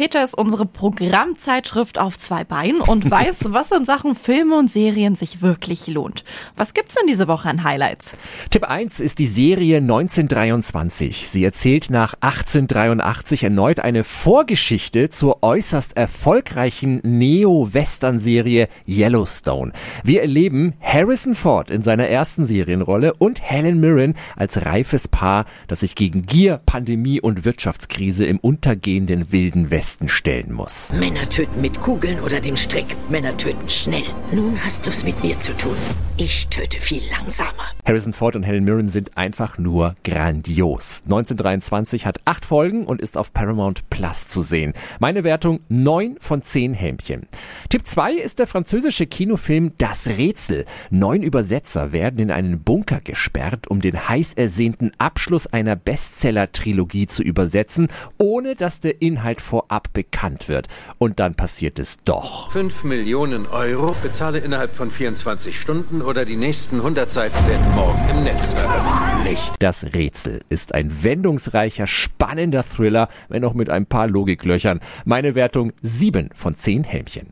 Peter ist unsere Programmzeitschrift auf zwei Beinen und weiß, was in Sachen Filme und Serien sich wirklich lohnt. Was gibt's denn diese Woche an Highlights? Tipp 1 ist die Serie 1923. Sie erzählt nach 1883 erneut eine Vorgeschichte zur äußerst erfolgreichen Neo-Western-Serie Yellowstone. Wir erleben Harrison Ford in seiner ersten Serienrolle und Helen Mirren als reifes Paar, das sich gegen Gier, Pandemie und Wirtschaftskrise im untergehenden Wilden Westen Westen stellen muss. Männer töten mit Kugeln oder dem Strick. Männer töten schnell. Nun hast du es mit mir zu tun. Ich töte viel langsamer. Harrison Ford und Helen Mirren sind einfach nur grandios. 1923 hat acht Folgen und ist auf Paramount Plus zu sehen. Meine Wertung 9 von 10 Hämchen. Tipp 2 ist der französische Kinofilm Das Rätsel. Neun Übersetzer werden in einen Bunker gesperrt, um den heiß ersehnten Abschluss einer Bestseller-Trilogie zu übersetzen, ohne dass der Inhalt vorab bekannt wird. Und dann passiert es doch. 5 Millionen Euro bezahle innerhalb von 24 Stunden oder die nächsten 100 Seiten werden morgen im Netz veröffentlicht. Das Rätsel ist ein wendungsreicher, spannender Thriller, wenn auch mit ein paar Logiklöchern. Meine Wertung 7 von 10 Helmchen.